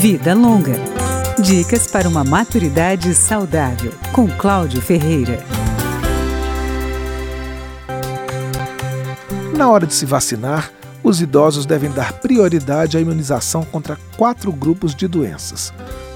Vida Longa. Dicas para uma maturidade saudável, com Cláudio Ferreira. Na hora de se vacinar, os idosos devem dar prioridade à imunização contra quatro grupos de doenças.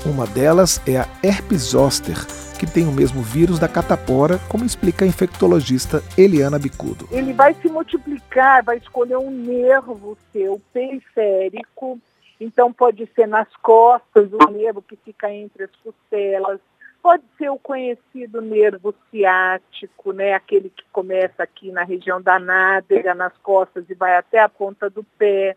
Uma delas é a herpes zoster, que tem o mesmo vírus da catapora, como explica a infectologista Eliana Bicudo. Ele vai se multiplicar, vai escolher um nervo seu periférico, então pode ser nas costas, o nervo que fica entre as costelas, pode ser o conhecido nervo ciático, né, aquele que começa aqui na região da nádega, nas costas e vai até a ponta do pé.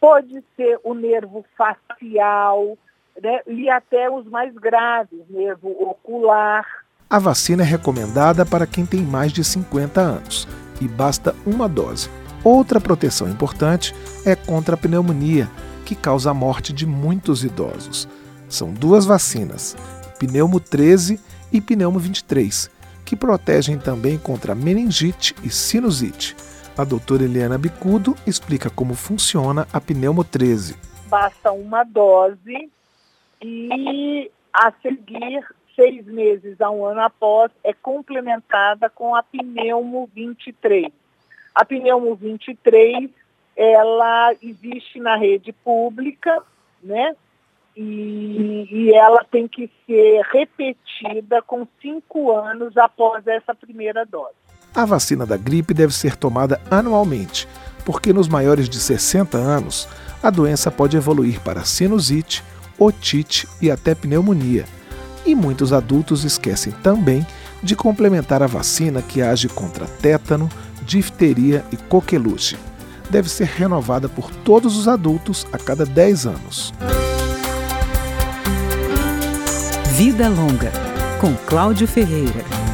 Pode ser o nervo facial, né, e até os mais graves, nervo ocular. A vacina é recomendada para quem tem mais de 50 anos e basta uma dose. Outra proteção importante é contra a pneumonia, que causa a morte de muitos idosos. São duas vacinas, Pneumo 13 e Pneumo 23, que protegem também contra meningite e sinusite. A doutora Eliana Bicudo explica como funciona a Pneumo 13. Basta uma dose e a seguir, seis meses a um ano após, é complementada com a pneumo 23. A pneumo 23, ela existe na rede pública, né? E, e, ela tem que ser repetida com cinco anos após essa primeira dose. A vacina da gripe deve ser tomada anualmente, porque nos maiores de 60 anos, a doença pode evoluir para sinusite, otite e até pneumonia. E muitos adultos esquecem também de complementar a vacina que age contra tétano, difteria e coqueluche. Deve ser renovada por todos os adultos a cada 10 anos. Vida Longa, com Cláudio Ferreira.